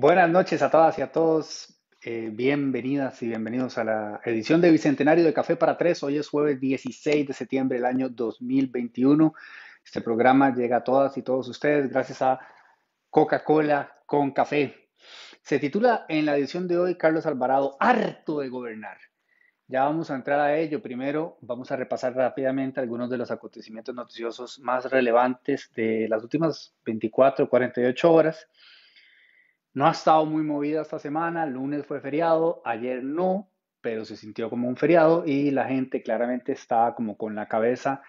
Buenas noches a todas y a todos. Eh, bienvenidas y bienvenidos a la edición de Bicentenario de Café para Tres. Hoy es jueves 16 de septiembre del año 2021. Este programa llega a todas y todos ustedes gracias a Coca-Cola con café. Se titula en la edición de hoy Carlos Alvarado, harto de gobernar. Ya vamos a entrar a ello. Primero vamos a repasar rápidamente algunos de los acontecimientos noticiosos más relevantes de las últimas 24 o 48 horas. No ha estado muy movida esta semana, el lunes fue feriado, ayer no, pero se sintió como un feriado y la gente claramente estaba como con la cabeza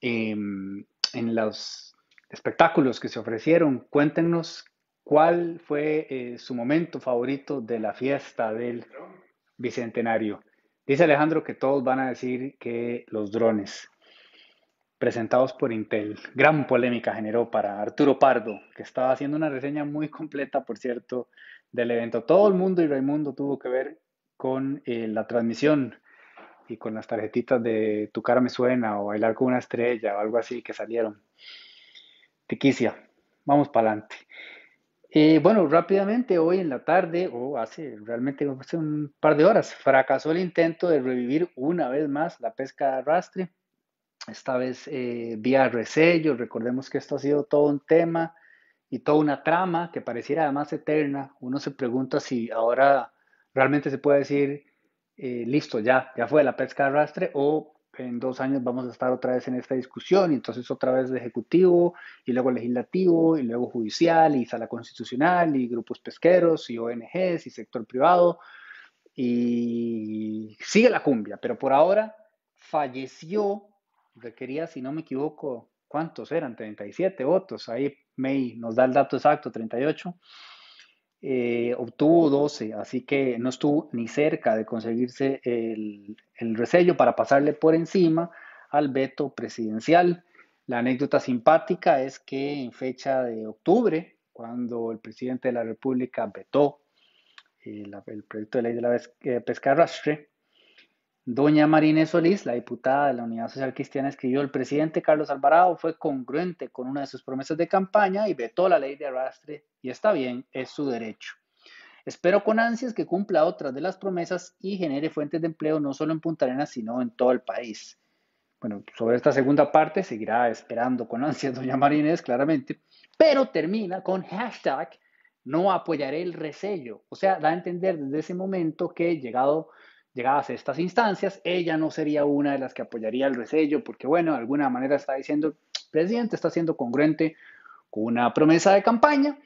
en los espectáculos que se ofrecieron. Cuéntenos cuál fue eh, su momento favorito de la fiesta del Bicentenario. Dice Alejandro que todos van a decir que los drones presentados por Intel. Gran polémica generó para Arturo Pardo, que estaba haciendo una reseña muy completa, por cierto, del evento. Todo el mundo y Raimundo tuvo que ver con eh, la transmisión y con las tarjetitas de Tu cara me suena o bailar con una estrella o algo así que salieron. Tiquicia, vamos para adelante. Eh, bueno, rápidamente hoy en la tarde, o hace realmente un par de horas, fracasó el intento de revivir una vez más la pesca de arrastre esta vez eh, vía resello. Recordemos que esto ha sido todo un tema y toda una trama que pareciera además eterna. Uno se pregunta si ahora realmente se puede decir, eh, listo, ya, ya fue la pesca de arrastre o en dos años vamos a estar otra vez en esta discusión y entonces otra vez de ejecutivo y luego legislativo y luego judicial y sala constitucional y grupos pesqueros y ONGs y sector privado y sigue la cumbia, pero por ahora falleció requería, si no me equivoco, ¿cuántos eran? 37 votos. Ahí May nos da el dato exacto, 38. Eh, obtuvo 12, así que no estuvo ni cerca de conseguirse el, el resello para pasarle por encima al veto presidencial. La anécdota simpática es que en fecha de octubre, cuando el presidente de la República vetó el, eh, el proyecto de ley de la eh, pesca arrastre, Doña Marina Solís, la diputada de la Unidad Social Cristiana, escribió, el presidente Carlos Alvarado fue congruente con una de sus promesas de campaña y vetó la ley de arrastre y está bien, es su derecho. Espero con ansias que cumpla otras de las promesas y genere fuentes de empleo no solo en Punta Arenas, sino en todo el país. Bueno, sobre esta segunda parte seguirá esperando con ansias doña Marínez, claramente, pero termina con hashtag no apoyaré el resello. O sea, da a entender desde ese momento que llegado llegadas a estas instancias, ella no sería una de las que apoyaría el resello, porque bueno, de alguna manera está diciendo, presidente está siendo congruente con una promesa de campaña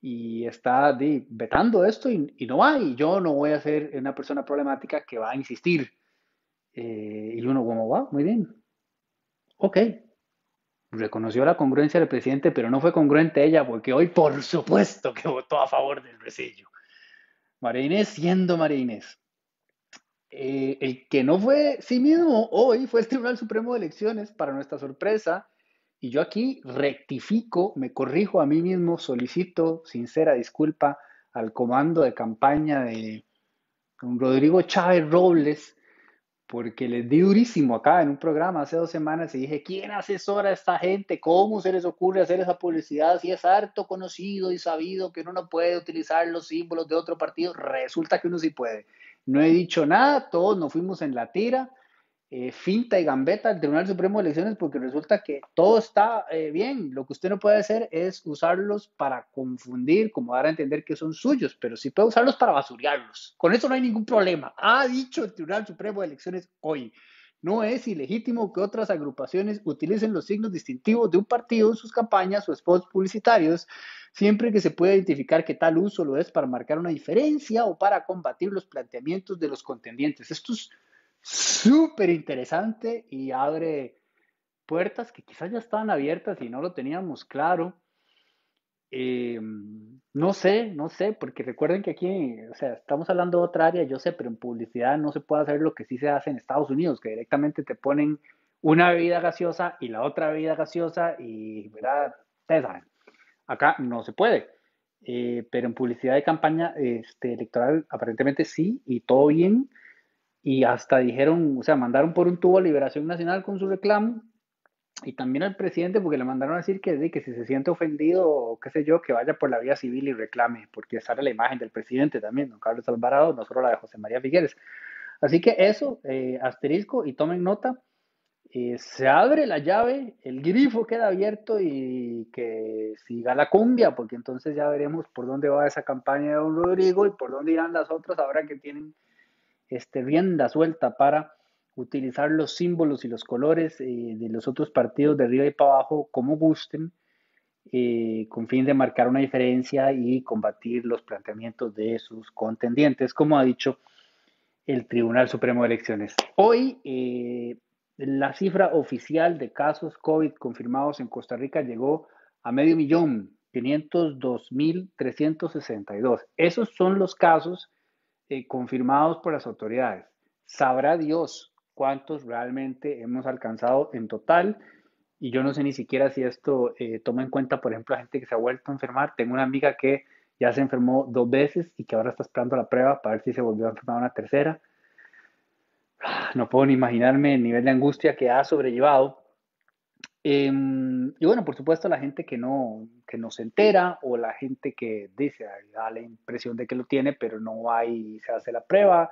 y está vetando esto y, no va, y yo no voy a ser una persona problemática que va a insistir. Eh, y uno como, va, muy bien. Ok, reconoció la congruencia del presidente, pero no fue congruente ella, porque hoy por supuesto que votó a favor del resello. María Inés siendo María Inés. Eh, el que no fue sí mismo hoy fue el Tribunal Supremo de Elecciones, para nuestra sorpresa, y yo aquí rectifico, me corrijo a mí mismo, solicito sincera disculpa al comando de campaña de Rodrigo Chávez Robles, porque les di durísimo acá en un programa hace dos semanas y dije, ¿quién asesora a esta gente? ¿Cómo se les ocurre hacer esa publicidad si es harto conocido y sabido que uno no puede utilizar los símbolos de otro partido? Resulta que uno sí puede. No he dicho nada, todos nos fuimos en la tira, eh, finta y gambeta del Tribunal Supremo de Elecciones porque resulta que todo está eh, bien. Lo que usted no puede hacer es usarlos para confundir, como dar a entender que son suyos, pero sí puede usarlos para basurearlos. Con eso no hay ningún problema. Ha dicho el Tribunal Supremo de Elecciones hoy. No es ilegítimo que otras agrupaciones utilicen los signos distintivos de un partido en sus campañas o spots publicitarios siempre que se pueda identificar que tal uso lo es para marcar una diferencia o para combatir los planteamientos de los contendientes. Esto es súper interesante y abre puertas que quizás ya estaban abiertas y no lo teníamos claro. Eh, no sé, no sé, porque recuerden que aquí, o sea, estamos hablando de otra área, yo sé, pero en publicidad no se puede hacer lo que sí se hace en Estados Unidos, que directamente te ponen una bebida gaseosa y la otra bebida gaseosa y, ¿verdad? Ustedes saben. Acá no se puede. Eh, pero en publicidad de campaña este, electoral aparentemente sí, y todo bien. Y hasta dijeron, o sea, mandaron por un tubo a Liberación Nacional con su reclamo. Y también al presidente porque le mandaron a decir que, que si se siente ofendido o qué sé yo, que vaya por la vía civil y reclame, porque sale la imagen del presidente también, don Carlos Alvarado, no solo la de José María Figueres. Así que eso, eh, asterisco y tomen nota, eh, se abre la llave, el grifo queda abierto y que siga la cumbia, porque entonces ya veremos por dónde va esa campaña de don Rodrigo y por dónde irán las otras ahora que tienen este, rienda suelta para utilizar los símbolos y los colores eh, de los otros partidos de arriba y para abajo como gusten, eh, con fin de marcar una diferencia y combatir los planteamientos de sus contendientes, como ha dicho el Tribunal Supremo de Elecciones. Hoy, eh, la cifra oficial de casos COVID confirmados en Costa Rica llegó a medio millón, 502.362. Esos son los casos confirmados por las autoridades. Sabrá Dios cuántos realmente hemos alcanzado en total. Y yo no sé ni siquiera si esto eh, toma en cuenta, por ejemplo, a gente que se ha vuelto a enfermar. Tengo una amiga que ya se enfermó dos veces y que ahora está esperando la prueba para ver si se volvió a enfermar una tercera. No puedo ni imaginarme el nivel de angustia que ha sobrellevado. Em, y bueno, por supuesto, la gente que no, que no se entera o la gente que dice, da la impresión de que lo tiene, pero no va y se hace la prueba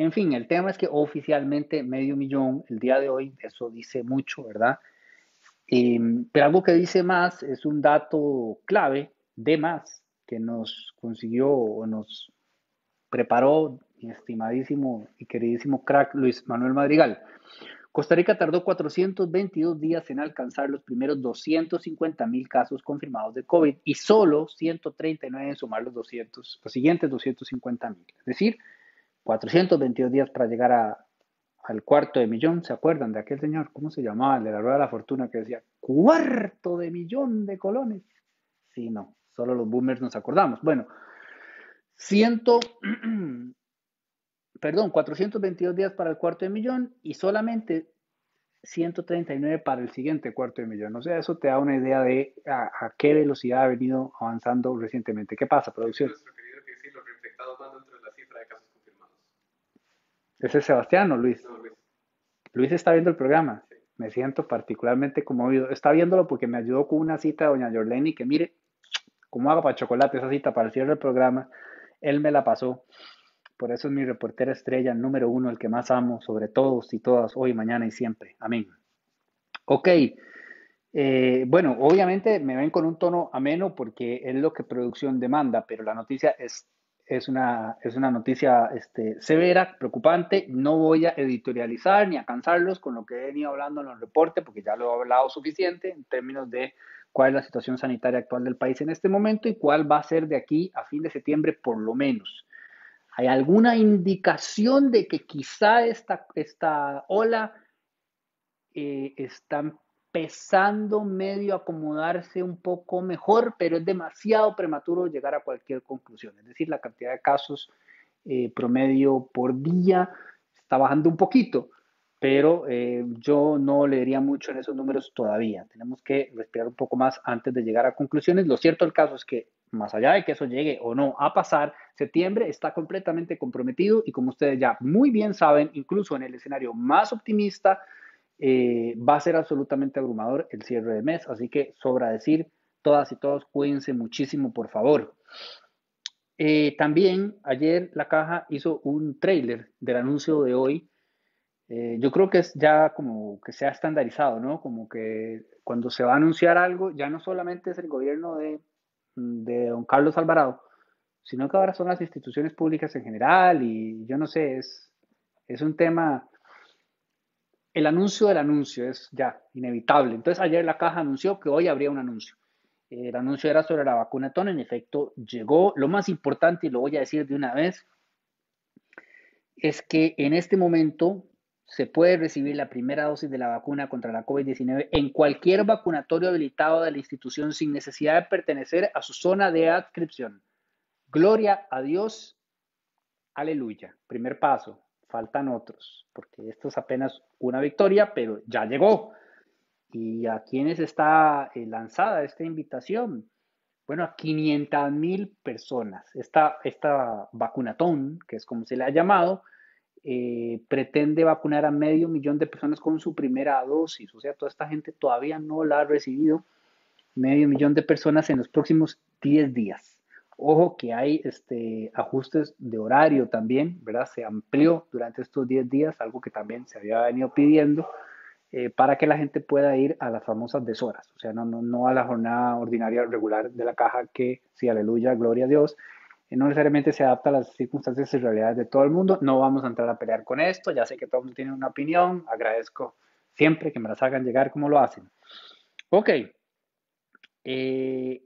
en fin, el tema es que oficialmente medio millón el día de hoy, eso dice mucho, ¿verdad? Em, pero algo que dice más es un dato clave de más que nos consiguió o nos preparó mi estimadísimo y queridísimo crack Luis Manuel Madrigal. Costa Rica tardó 422 días en alcanzar los primeros 250 mil casos confirmados de COVID y solo 139 en sumar los, 200, los siguientes 250 mil. Es decir, 422 días para llegar a, al cuarto de millón. ¿Se acuerdan de aquel señor? ¿Cómo se llamaba? El de la rueda de la fortuna que decía cuarto de millón de colones. Sí, no, solo los boomers nos acordamos. Bueno, ciento, perdón, 422 días para el cuarto de millón y solamente 139 para el siguiente cuarto de millón. O sea, eso te da una idea de a, qué velocidad ha venido avanzando recientemente. ¿Qué pasa, producción? ¿Ese es Sebastián o Luis? Luis. está viendo el programa. Me siento particularmente conmovido. Está viéndolo porque me ayudó con una cita de doña Jorleni que mire cómo hago para chocolate esa cita para el cierre del programa. Él me la pasó. Por eso es mi reportera estrella número uno, el que más amo, sobre todos y todas, hoy, mañana y siempre. Amén. Ok. Eh, bueno, obviamente me ven con un tono ameno porque es lo que producción demanda, pero la noticia es es una, es una noticia este, severa, preocupante. No voy a editorializar ni a cansarlos con lo que he venido hablando en los reportes, porque ya lo he hablado suficiente en términos de cuál es la situación sanitaria actual del país en este momento y cuál va a ser de aquí a fin de septiembre por lo menos. ¿Hay alguna indicación de que quizá esta, esta ola eh, está empezando medio a acomodarse un poco mejor, pero es demasiado prematuro llegar a cualquier conclusión. Es decir, la cantidad de casos eh, promedio por día está bajando un poquito, pero eh, yo no le diría mucho en esos números todavía. Tenemos que respirar un poco más antes de llegar a conclusiones. Lo cierto del caso es que más allá de que eso llegue o no a pasar, septiembre está completamente comprometido y como ustedes ya muy bien saben, incluso en el escenario más optimista, eh, va a ser absolutamente abrumador el cierre de mes, así que sobra decir, todas y todos cuídense muchísimo, por favor. Eh, también ayer la caja hizo un trailer del anuncio de hoy. Eh, yo creo que es ya como que se ha estandarizado, ¿no? Como que cuando se va a anunciar algo, ya no solamente es el gobierno de, de don Carlos Alvarado, sino que ahora son las instituciones públicas en general y yo no sé, es, es un tema el anuncio del anuncio es ya inevitable. Entonces ayer la caja anunció que hoy habría un anuncio. El anuncio era sobre la vacuna TON, en efecto llegó. Lo más importante, y lo voy a decir de una vez, es que en este momento se puede recibir la primera dosis de la vacuna contra la COVID-19 en cualquier vacunatorio habilitado de la institución sin necesidad de pertenecer a su zona de adscripción. Gloria a Dios. Aleluya. Primer paso faltan otros, porque esto es apenas una victoria, pero ya llegó. ¿Y a quiénes está eh, lanzada esta invitación? Bueno, a 500 mil personas. Esta, esta vacunatón, que es como se le ha llamado, eh, pretende vacunar a medio millón de personas con su primera dosis. O sea, toda esta gente todavía no la ha recibido. Medio millón de personas en los próximos 10 días. Ojo que hay este, ajustes de horario también, ¿verdad? Se amplió durante estos 10 días, algo que también se había venido pidiendo, eh, para que la gente pueda ir a las famosas deshoras, o sea, no, a la jornada ordinaria regular de la caja que, sí, aleluya, gloria a Dios, no necesariamente se adapta a las circunstancias y realidades de todo el mundo. No vamos a entrar a pelear con esto, ya sé que todo el mundo tiene una opinión, agradezco siempre que me las hagan llegar como lo hacen. Ok, eh,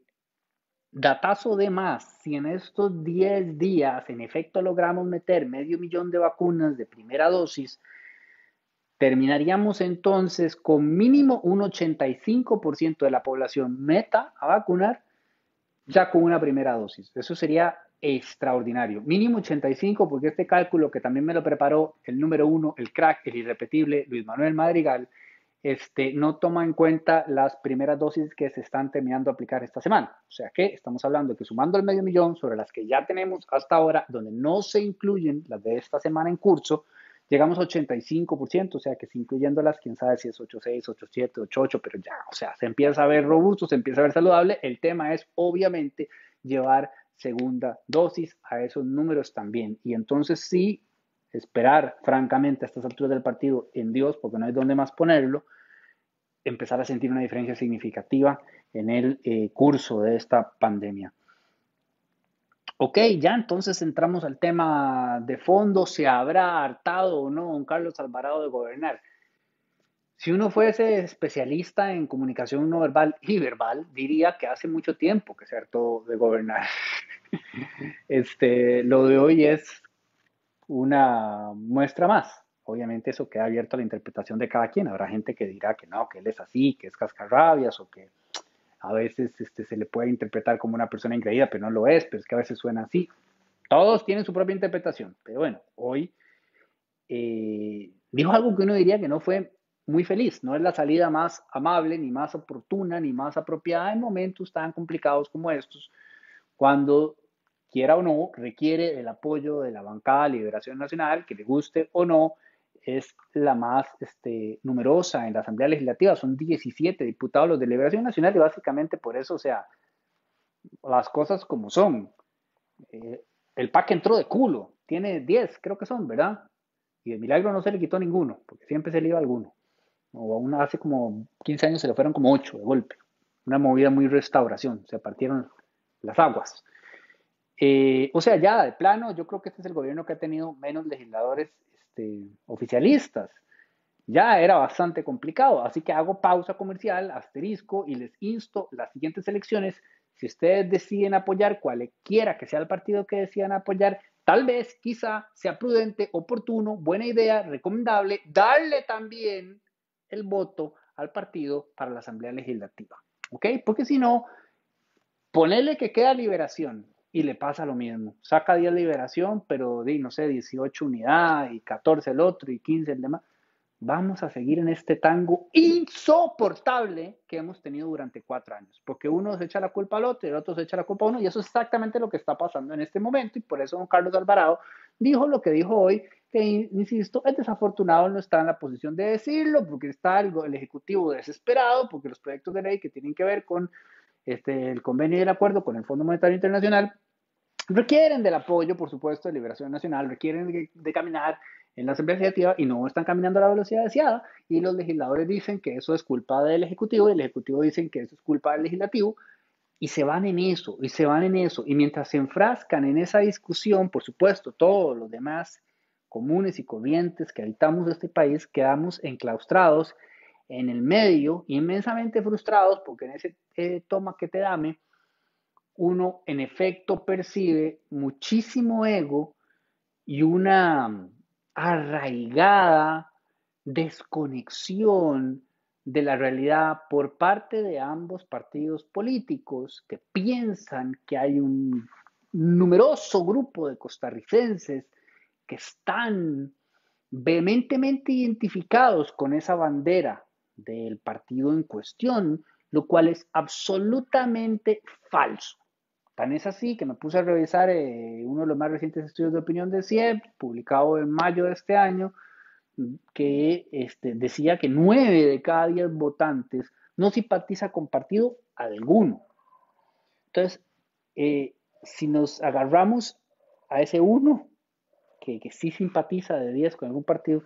datazo de más, si en estos 10 días en efecto logramos meter medio millón de vacunas de primera dosis, terminaríamos entonces con mínimo un 85% de la población meta a vacunar ya con una primera dosis. Eso sería extraordinario. Mínimo 85, porque este cálculo que también me lo preparó el número uno, el crack, el irrepetible Luis Manuel Madrigal, este, no toma en cuenta las primeras dosis que se están terminando de aplicar esta semana. O sea que estamos hablando de que sumando el medio millón sobre las que ya tenemos hasta ahora, donde no se incluyen las de esta semana en curso, llegamos a 85%, o sea que si incluyéndolas, quién sabe si es 86, 87, 88, pero ya, o sea, se empieza a ver robusto, se empieza a ver saludable. El tema es obviamente llevar segunda dosis a esos números también. Y entonces sí, esperar francamente a estas alturas del partido en Dios, porque no hay dónde más ponerlo, empezar a sentir una diferencia significativa en el eh, curso de esta pandemia. Ok, ya entonces entramos al tema de fondo. ¿Se habrá hartado o no don Carlos Alvarado de gobernar? Si uno fuese especialista en comunicación no verbal y verbal, diría que hace mucho tiempo que se hartó de gobernar. Este, lo de hoy es una muestra más. Obviamente eso queda abierto a la interpretación de cada quien. Habrá gente que dirá que no, que él es así, que es cascarrabias o que a veces este, se le puede interpretar como una persona increíble, pero no lo es, pero es que a veces suena así. Todos tienen su propia interpretación, pero bueno, hoy eh, dijo algo que uno diría que no fue muy feliz. No es la salida más amable, ni más oportuna, ni más apropiada en momentos tan complicados como estos, cuando quiera o no, requiere el apoyo de la bancada Liberación Nacional, que le guste o no, es la más este, numerosa en la Asamblea Legislativa, son 17 diputados los de Liberación Nacional y básicamente por eso, o sea, las cosas como son. Eh, el PAC entró de culo, tiene 10, creo que son, ¿verdad? Y de milagro no se le quitó ninguno, porque siempre se le iba alguno o una, hace como 15 años se le fueron como 8 de golpe. Una movida muy restauración, se partieron las aguas. Eh, o sea, ya de plano, yo creo que este es el gobierno que ha tenido menos legisladores este, oficialistas. Ya era bastante complicado, así que hago pausa comercial, asterisco, y les insto las siguientes elecciones. Si ustedes deciden apoyar cualquiera que sea el partido que decidan apoyar, tal vez, quizá, sea prudente, oportuno, buena idea, recomendable, darle también el voto al partido para la Asamblea Legislativa. ¿Ok? Porque si no, ponerle que queda liberación y le pasa lo mismo. Saca 10 liberación, pero di, no sé, 18 unidades y 14 el otro y 15 el demás. Vamos a seguir en este tango insoportable que hemos tenido durante cuatro años, porque uno se echa la culpa al otro y el otro se echa la culpa a uno, y eso es exactamente lo que está pasando en este momento, y por eso don Carlos Alvarado dijo lo que dijo hoy, que, insisto, es desafortunado no está en la posición de decirlo, porque está el, el, Ejecutivo desesperado, porque los proyectos de ley que tienen que ver con este, el convenio y el acuerdo con el Fondo Monetario Internacional requieren del apoyo, por supuesto, de Liberación Nacional, requieren de, de caminar en la Asamblea Legislativa y no están caminando a la velocidad deseada, y los legisladores dicen que eso es culpa del Ejecutivo, y el Ejecutivo dicen que eso es culpa del Legislativo, y se van en eso, y se van en eso, y mientras se enfrascan en esa discusión, por supuesto, todos los demás comunes y corrientes que habitamos este país quedamos enclaustrados en el medio, inmensamente frustrados, porque en ese eh, toma que te dame, uno en efecto percibe muchísimo ego y una arraigada desconexión de la realidad por parte de ambos partidos políticos que piensan que hay un numeroso grupo de costarricenses que están vehementemente identificados con esa bandera del partido en cuestión, lo cual es absolutamente falso. Tan es así que me puse a revisar eh, uno de los más recientes estudios de opinión de CIEP, publicado en mayo de este año, que este, decía que 9 de cada 10 votantes no simpatiza con partido alguno. Entonces, eh, si nos agarramos a ese uno que, que sí simpatiza de 10 con algún partido,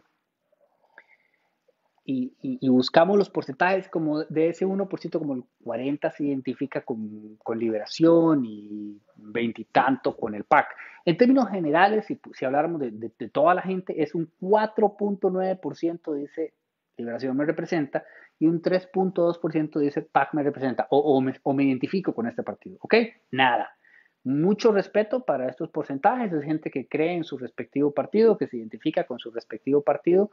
y, buscamos los porcentajes como de ese 1%, como el 40% se identifica con, con liberación y veintitanto con el PAC. En términos generales, si, si habláramos de, de, toda la gente, es un 4.9% dice liberación me representa y un 3.2% dice PAC me representa o, o, me, o me identifico con este partido. ¿Ok? Nada. Mucho respeto para estos porcentajes. Es gente que cree en su respectivo partido, que se identifica con su respectivo partido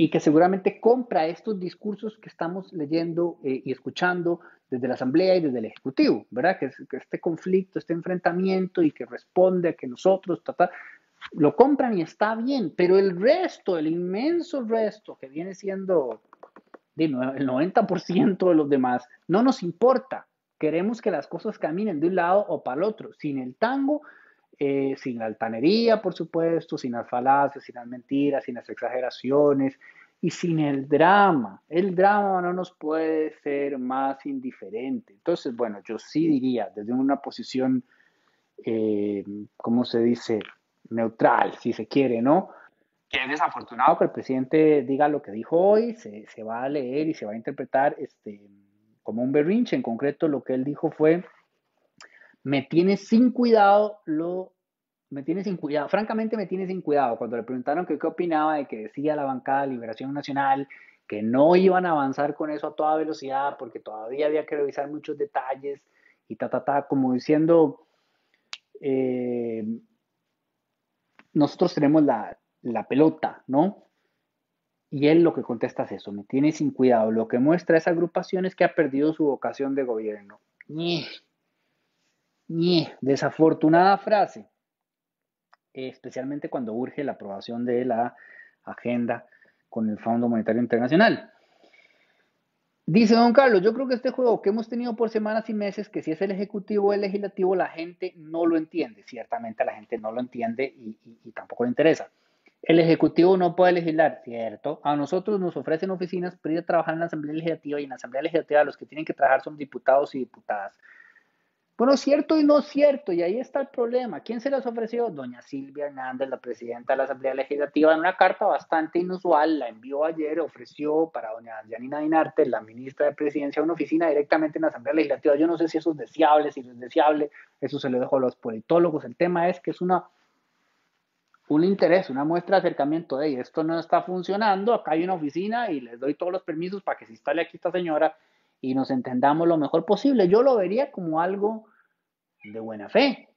y que seguramente compra estos discursos que estamos leyendo eh, y escuchando desde la Asamblea y desde el Ejecutivo, ¿verdad? Que, este conflicto, este enfrentamiento y que responde a que nosotros, lo compran y está bien, pero el resto, el inmenso resto que viene siendo el 90% de los demás, no nos importa. Queremos que las cosas caminen de un lado o para el otro. Sin el tango, eh, sin altanería, por supuesto, sin las falacias, sin las mentiras, sin las exageraciones y sin el drama. El drama no nos puede ser más indiferente. Entonces, bueno, yo sí diría, desde una posición, eh, ¿cómo se dice? Neutral, si se quiere, ¿no? Que es desafortunado que el presidente diga lo que dijo hoy, se, se va a leer y se va a interpretar este, como un berrinche. En concreto, lo que él dijo fue me tiene sin cuidado lo me tiene sin cuidado, francamente me tiene sin cuidado. Cuando le preguntaron qué opinaba de que decía la bancada de Liberación Nacional que no iban a avanzar con eso a toda velocidad porque todavía había que revisar muchos detalles y ta, ta, ta, como diciendo, eh, nosotros tenemos la, la pelota, ¿no? Y él lo que contesta es eso, me tiene sin cuidado. Lo que muestra esa agrupación es que ha perdido su vocación de gobierno. Desafortunada frase, especialmente cuando urge la aprobación de la agenda con el Fondo Monetario Internacional. Dice don Carlos, yo creo que este juego que hemos tenido por semanas y meses, que si es el Ejecutivo o el Legislativo, la gente no lo entiende. Ciertamente la gente no lo entiende y, tampoco le interesa. El Ejecutivo no puede legislar, ¿cierto? A nosotros nos ofrecen oficinas para trabajar en la Asamblea Legislativa y en la Asamblea Legislativa los que tienen que trabajar son diputados y diputadas. Bueno, cierto y no cierto, y ahí está el problema. ¿Quién se las ofreció? Doña Silvia Hernández, la presidenta de la Asamblea Legislativa, en una carta bastante inusual, la envió ayer, ofreció para doña Janina Dinarte, la ministra de Presidencia, una oficina directamente en la Asamblea Legislativa. Yo no sé si eso es deseable, si no es deseable, eso se lo dejo a los politólogos. El tema es que es una un interés, una muestra de acercamiento de esto no está funcionando, acá hay una oficina y les doy todos los permisos para que se instale aquí esta señora y nos entendamos lo mejor posible. Yo lo vería como algo de buena fe.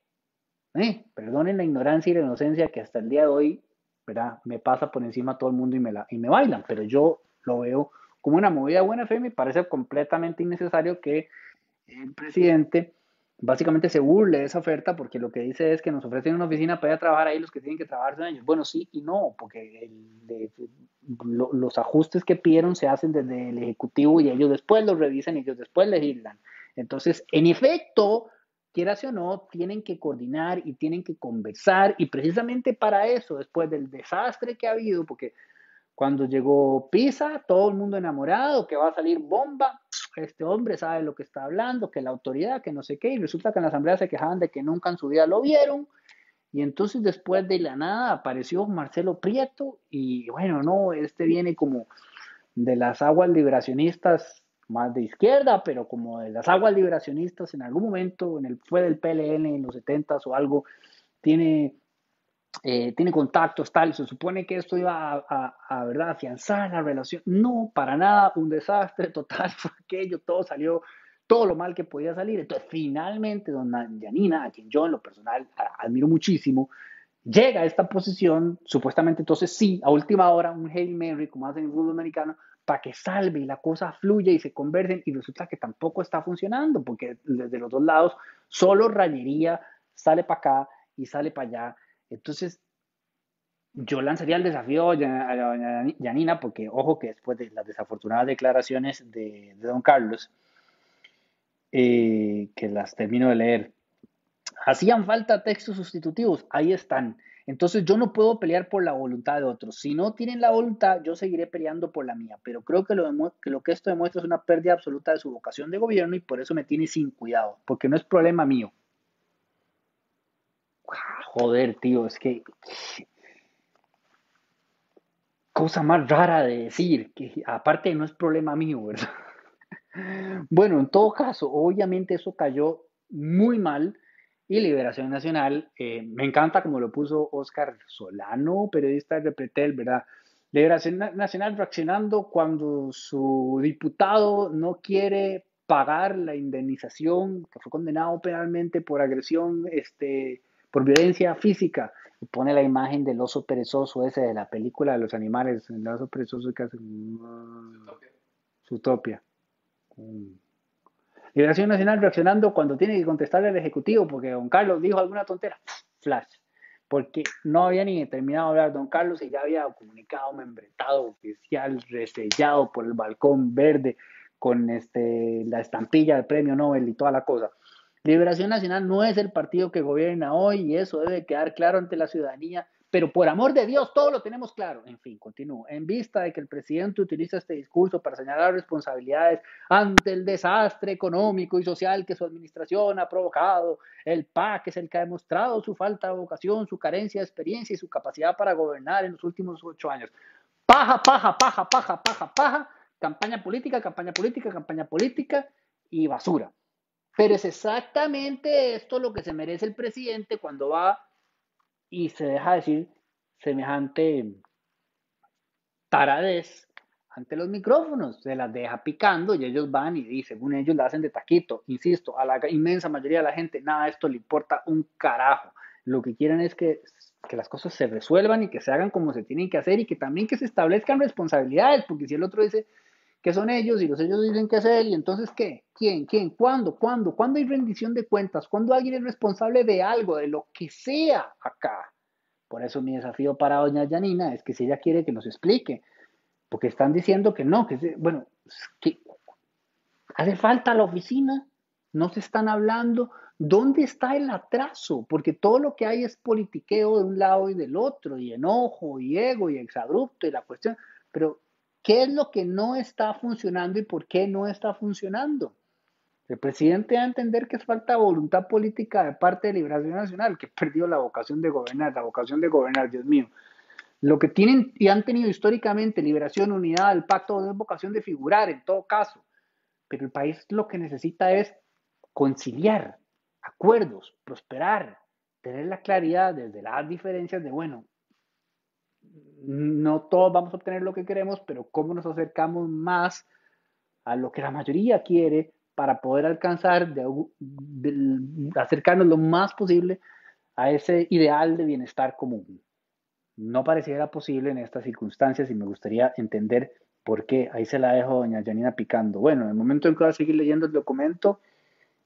¿eh? Perdonen la ignorancia y la inocencia que hasta el día de hoy ¿verdad? me pasa por encima todo el mundo y me, la, y me bailan, pero yo lo veo como una movida de buena fe. Me parece completamente innecesario que el presidente básicamente se burle de esa oferta porque lo que dice es que nos ofrecen una oficina para trabajar ahí los que tienen que trabajar en ellos. Bueno, sí y no, porque los ajustes que pidieron se hacen desde el Ejecutivo y ellos después los revisan y ellos después legislan. Entonces, en efecto, quieras o no, tienen que coordinar y tienen que conversar y precisamente para eso, después del desastre que ha habido, porque cuando llegó Pisa, todo el mundo enamorado, que va a salir bomba, este hombre sabe lo que está hablando, que la autoridad, que no sé qué, y resulta que en la asamblea se quejaban de que nunca en su vida lo vieron, y entonces después de la nada apareció Marcelo Prieto, y bueno, no, este viene como de las aguas liberacionistas más de izquierda, pero como de las aguas liberacionistas en algún momento, en el, fue del PLN en los 70 o algo, tiene, eh, tiene contactos, tal, se supone que esto iba a, a, ¿verdad? afianzar la relación. No, para nada, un desastre total fue aquello, todo salió, todo lo mal que podía salir. Entonces, finalmente, dona Janina, a quien yo en lo personal admiro muchísimo, llega a esta posición, supuestamente entonces sí, a última hora, un Hail Mary, como hacen en el fútbol americano, para que salve y la cosa fluya y se conversen y resulta que tampoco está funcionando porque desde los dos lados solo rayería sale para acá y sale para allá. Entonces, yo lanzaría el desafío a Janina porque, ojo, que después de las desafortunadas declaraciones de, don Carlos, eh, que las termino de leer, Hacían falta textos sustitutivos, ahí están. Entonces yo no puedo pelear por la voluntad de otros. Si no tienen la voluntad, yo seguiré peleando por la mía. Pero creo que, lo que esto demuestra es una pérdida absoluta de su vocación de gobierno y por eso me tiene sin cuidado, porque no es problema mío. Joder, tío, es que cosa más rara de decir, que aparte no es problema mío, ¿verdad? Bueno, en todo caso, obviamente eso cayó muy mal y Liberación Nacional, eh, me encanta como lo puso Oscar Solano, periodista de Repretel, ¿verdad? Liberación Nacional reaccionando cuando su diputado no quiere pagar la indemnización que fue condenado penalmente por agresión, este, por violencia física. Y pone la imagen del oso perezoso ese de la película de los animales, el oso perezoso que hace... Utopia. Liberación Nacional reaccionando cuando tiene que contestarle al Ejecutivo, porque don Carlos dijo alguna tontera, flash, porque no había ni terminado de hablar don Carlos y ya había comunicado membretado oficial, resellado por el balcón verde, con este, la estampilla del premio Nobel y toda la cosa. Liberación Nacional no es el partido que gobierna hoy y eso debe quedar claro ante la ciudadanía pero por amor de Dios, todo lo tenemos claro. En fin, continúo. En vista de que el presidente utiliza este discurso para señalar responsabilidades ante el desastre económico y social que su administración ha provocado, el PAC es el que ha demostrado su falta de vocación, su carencia de experiencia y su capacidad para gobernar en los últimos ocho años. Paja, paja, paja, paja, paja, paja, campaña política, campaña política, campaña política y basura. Pero es exactamente esto lo que se merece el presidente cuando va y se deja decir semejante taradez ante los micrófonos, se las deja picando y ellos van y, según ellos la hacen de taquito. Insisto, a la inmensa mayoría de la gente nada de esto le importa un carajo. Lo que quieren es que, que las cosas se resuelvan y que se hagan como se tienen que hacer y que también que se establezcan responsabilidades, porque si el otro dice que son ellos y los ellos dicen que es él, y entonces ¿qué? ¿Quién? ¿Quién? ¿Cuándo? ¿Cuándo? ¿Cuándo hay rendición de cuentas? ¿Cuándo alguien es responsable de algo, de lo que sea acá? Por eso mi desafío para doña Janina es que si ella quiere que nos explique, porque están diciendo que no, que bueno, que hace falta la oficina, no se están hablando, ¿dónde está el atraso? Porque todo lo que hay es politiqueo de un lado y del otro, y enojo, y ego, y exabrupto, y la cuestión, pero ¿Qué es lo que no está funcionando y por qué no está funcionando? El presidente va a entender que es falta voluntad política de parte de Liberación Nacional, que perdió la vocación de gobernar, la vocación de gobernar, Dios mío. Lo que tienen y han tenido históricamente Liberación, Unidad, el pacto es vocación de figurar en todo caso. Pero el país lo que necesita es conciliar acuerdos, prosperar, tener la claridad desde las diferencias de, bueno, no todos vamos a obtener lo que queremos, pero cómo nos acercamos más a lo que la mayoría quiere para poder alcanzar, de, acercarnos lo más posible a ese ideal de bienestar común. No pareciera posible en estas circunstancias y me gustaría entender por qué. Ahí se la dejo doña Janina picando. Bueno, en el momento en que voy a seguir leyendo el documento,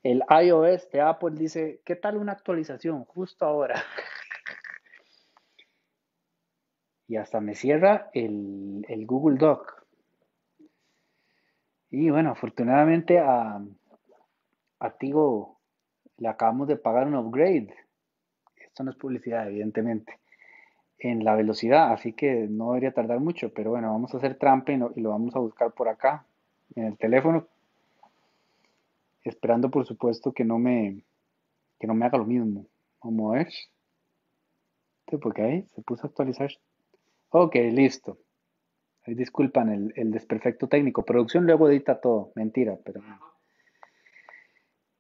el iOS de Apple dice, ¿qué tal una actualización? Justo ahora. y hasta me cierra el, Google Doc. Y bueno, afortunadamente a, a Tigo le acabamos de pagar un upgrade. Esto no es publicidad, evidentemente. En la velocidad, así que no debería tardar mucho, pero bueno, vamos a hacer trampa y, lo vamos a buscar por acá, en el teléfono. Esperando, por supuesto, que no me, que no me haga lo mismo. Vamos a ver. Porque ahí se puso a actualizar Ok, listo. disculpan el, desperfecto técnico. Producción luego edita todo. Mentira, pero...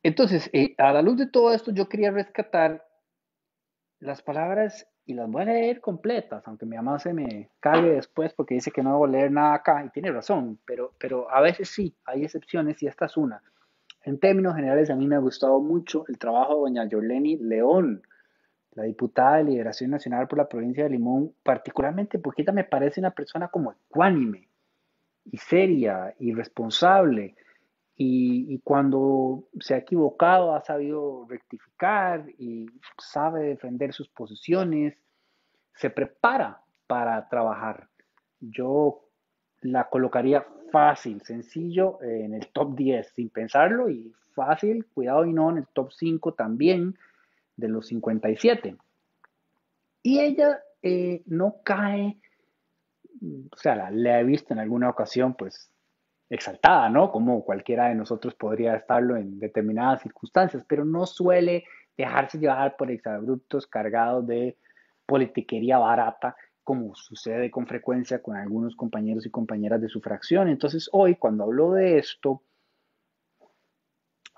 Entonces, eh, a la luz de todo esto, yo quería rescatar las palabras y las voy a leer completas, aunque mi mamá se me cague después porque dice que no a leer nada acá, y tiene razón, pero, pero a veces sí, hay excepciones y esta es una. En términos generales, a mí me ha gustado mucho el trabajo de doña Yoleni León, la diputada de Liberación Nacional por la provincia de Limón, particularmente porque ella me parece una persona como ecuánime y seria y responsable. Y, cuando se ha equivocado ha sabido rectificar y sabe defender sus posiciones, se prepara para trabajar. Yo la colocaría fácil, sencillo, en el top 10, sin pensarlo, y fácil, cuidado y no, en el top 5 también de los 57. Y ella eh, no cae, o sea, la, la, he visto en alguna ocasión, pues, exaltada, ¿no? Como cualquiera de nosotros podría estarlo en determinadas circunstancias, pero no suele dejarse llevar por exabruptos cargados de politiquería barata, como sucede con frecuencia con algunos compañeros y compañeras de su fracción. Entonces, hoy, cuando hablo de esto,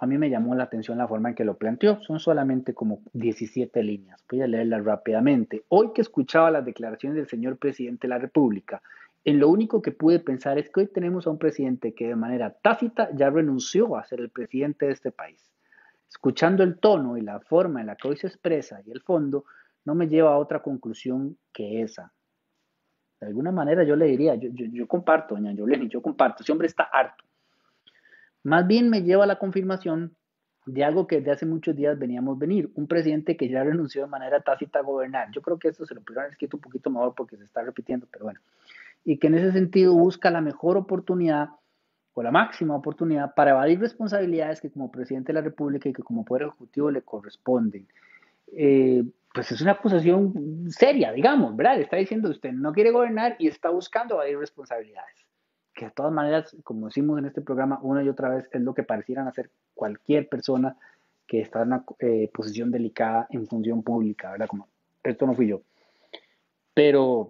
a mí me llamó la atención la forma en que lo planteó. Son solamente como 17 líneas. Voy a leerlas rápidamente. Hoy que escuchaba las declaraciones del señor presidente de la República, en lo único que pude pensar es que hoy tenemos a un presidente que de manera tácita ya renunció a ser el presidente de este país. Escuchando el tono y la forma en la que hoy se expresa y el fondo, no me lleva a otra conclusión que esa. De alguna manera yo le diría, yo, yo, comparto, doña Yoleni, yo comparto, ese hombre está harto. Más bien me lleva a la confirmación de algo que desde hace muchos días veníamos venir, un presidente que ya renunció de manera tácita a gobernar. Yo creo que esto se lo pudieron escrito un poquito mejor porque se está repitiendo, pero bueno. Y que en ese sentido busca la mejor oportunidad o la máxima oportunidad para evadir responsabilidades que como presidente de la República y que como poder ejecutivo le corresponden. Eh, pues es una acusación seria, digamos, ¿verdad? está diciendo usted no quiere gobernar y está buscando evadir responsabilidades que de todas maneras, como decimos en este programa una y otra vez, es lo que parecieran hacer cualquier persona que está en una eh, posición delicada en función pública, ¿verdad? Como, esto no fui yo. Pero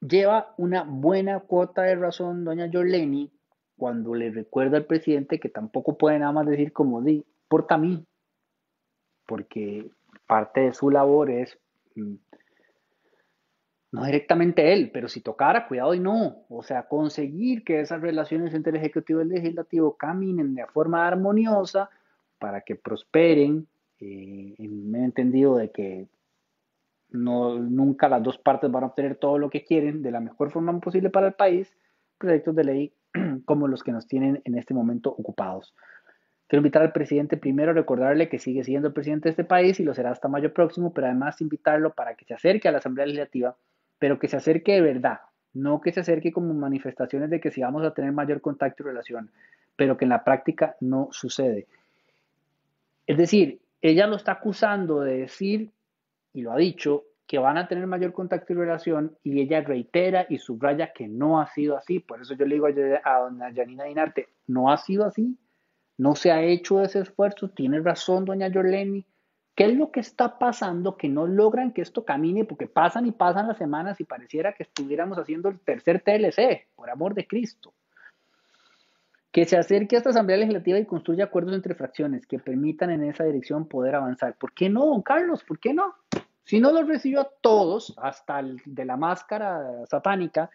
lleva una buena cuota de razón doña Jorleni cuando le recuerda al presidente que tampoco puede nada más decir como di, porta a mí, porque parte de su labor es mm, no directamente él, pero si tocara, cuidado y no. O sea, conseguir que esas relaciones entre el Ejecutivo y el Legislativo caminen de forma armoniosa para que prosperen, eh, en el entendido de que no, nunca las dos partes van a obtener todo lo que quieren de la mejor forma posible para el país, proyectos de ley como los que nos tienen en este momento ocupados. Quiero invitar al presidente primero a recordarle que sigue siendo el presidente de este país y lo será hasta mayo próximo, pero además invitarlo para que se acerque a la Asamblea Legislativa pero que se acerque de verdad, no que se acerque como manifestaciones de que si vamos a tener mayor contacto y relación, pero que en la práctica no sucede. Es decir, ella lo está acusando de decir, y lo ha dicho, que van a tener mayor contacto y relación, y ella reitera y subraya que no ha sido así. Por eso yo le digo a, doña Janina Dinarte, no ha sido así, no se ha hecho ese esfuerzo, tiene razón doña Yoleni, ¿Qué es lo que está pasando que no logran que esto camine? Porque pasan y pasan las semanas y pareciera que estuviéramos haciendo el tercer TLC, por amor de Cristo. Que se acerque a esta Asamblea Legislativa y construya acuerdos entre fracciones que permitan en esa dirección poder avanzar. ¿Por qué no, don Carlos? ¿Por qué no? Si no los recibió a todos, hasta el de la máscara satánica,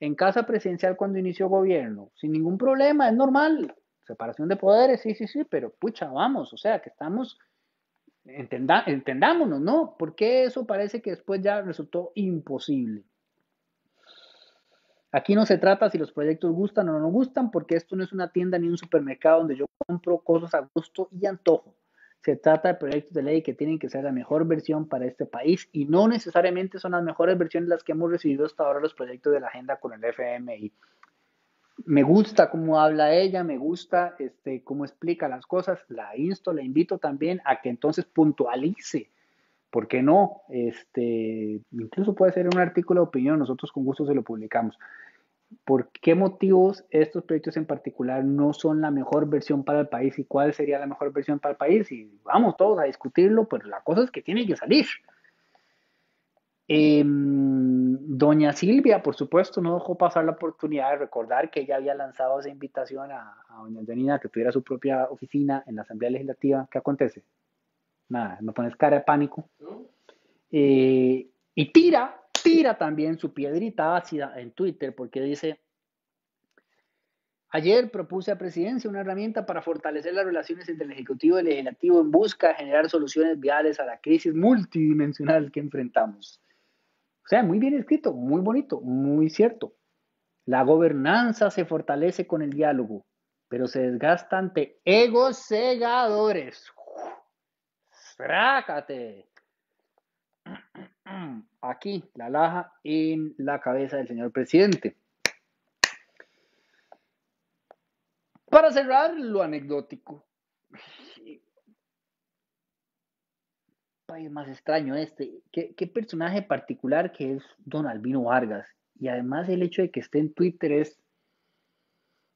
en casa presidencial cuando inició gobierno, sin ningún problema, es normal. Separación de poderes, sí, sí, sí, pero pucha, vamos, o sea, que estamos entendámonos, ¿no? Porque eso parece que después ya resultó imposible. Aquí no se trata si los proyectos gustan o no gustan, porque esto no es una tienda ni un supermercado donde yo compro cosas a gusto y antojo. Se trata de proyectos de ley que tienen que ser la mejor versión para este país y no necesariamente son las mejores versiones las que hemos recibido hasta ahora los proyectos de la agenda con el FMI me gusta cómo habla ella, me gusta este, cómo explica las cosas, la insto, la invito también a que entonces puntualice, ¿por qué no? Este, incluso puede ser un artículo de opinión, nosotros con gusto se lo publicamos. ¿Por qué motivos estos proyectos en particular no son la mejor versión para el país y cuál sería la mejor versión para el país? Y vamos todos a discutirlo, pero la cosa es que tiene que salir. Em, doña Silvia, por supuesto, no dejó pasar la oportunidad de recordar que ella había lanzado esa invitación a, doña Janina que tuviera su propia oficina en la Asamblea Legislativa. ¿Qué acontece? Nada, no pones cara de pánico. Eh, y tira, tira también su piedrita ácida en Twitter porque dice, ayer propuse a Presidencia una herramienta para fortalecer las relaciones entre el Ejecutivo y el Legislativo en busca de generar soluciones viales a la crisis multidimensional que enfrentamos. O sea, muy bien escrito, muy bonito, muy cierto. La gobernanza se fortalece con el diálogo, pero se desgasta ante egos cegadores. ¡Frácate! Aquí, la laja en la cabeza del señor presidente. Para cerrar lo anecdótico, país más extraño este. ¿Qué, qué personaje particular que es Don Albino Vargas. Y además el hecho de que esté en Twitter es...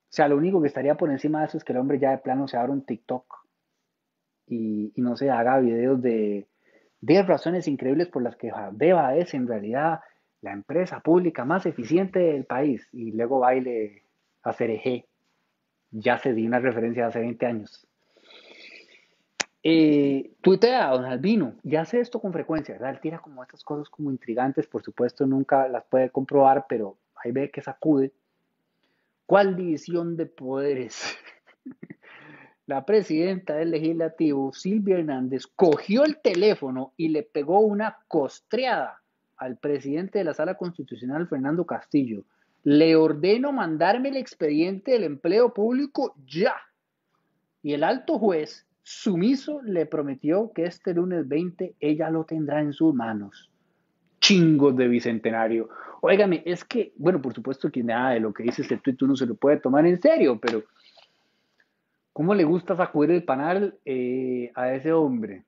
O sea, lo único que estaría por encima de eso es que el hombre ya de plano se abra un TikTok y, y no se haga videos de 10 razones increíbles por las que Beba es en realidad la empresa pública más eficiente del país y luego baile a CRG. Ya se di una referencia hace 20 años. Eh, tuitea Don Albino, ya hace esto con frecuencia, ¿verdad? Él tira como estas cosas como intrigantes, por supuesto nunca las puede comprobar, pero ahí ve que sacude. ¿Cuál división de poderes? la presidenta del legislativo, Silvia Hernández, cogió el teléfono y le pegó una costreada al presidente de la sala constitucional, Fernando Castillo. Le ordeno mandarme el expediente del empleo público ya. Y el alto juez, sumiso, le prometió que este lunes 20 ella lo tendrá en sus manos. Chingos de bicentenario. Óigame, es que, bueno, por supuesto que nada de lo que dice este tuit uno se lo puede tomar en serio, pero ¿Cómo le gusta sacudir el panal eh, a ese hombre?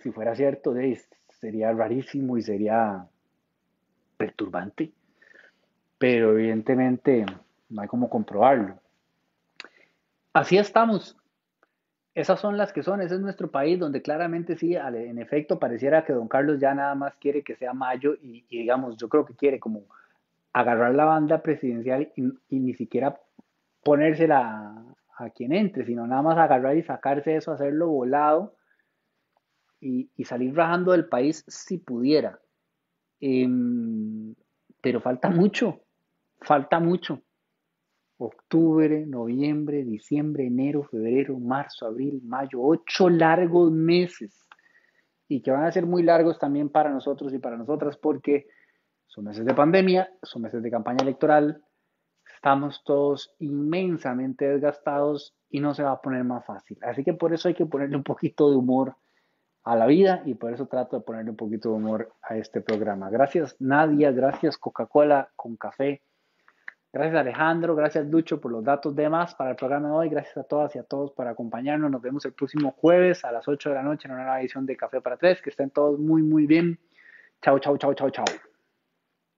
Si fuera cierto, sería rarísimo y sería perturbante, pero evidentemente no hay cómo comprobarlo. Así estamos. Esas son las que son, ese es nuestro país donde claramente sí, en efecto, pareciera que don Carlos ya nada más quiere que sea mayo y digamos, yo creo que quiere como agarrar la banda presidencial y, ni siquiera ponérsela a quien entre, sino nada más agarrar y sacarse eso, hacerlo volado y, salir rajando del país si pudiera. Em, pero falta mucho, falta mucho. Octubre, noviembre, diciembre, enero, febrero, marzo, abril, mayo, ocho largos meses. Y que van a ser muy largos también para nosotros y para nosotras porque son meses de pandemia, son meses de campaña electoral, estamos todos inmensamente desgastados y no se va a poner más fácil. Así que por eso hay que ponerle un poquito de humor a la vida y por eso trato de ponerle un poquito de humor a este programa. Gracias Nadia, gracias Coca-Cola con café. Gracias Alejandro, gracias Ducho por los datos de más para el programa de hoy. Gracias a todas y a todos por acompañarnos. Nos vemos el próximo jueves a las 8 de la noche en una nueva edición de Café para Tres. Que estén todos muy, muy bien. Chao, chao, chao, chao, chao.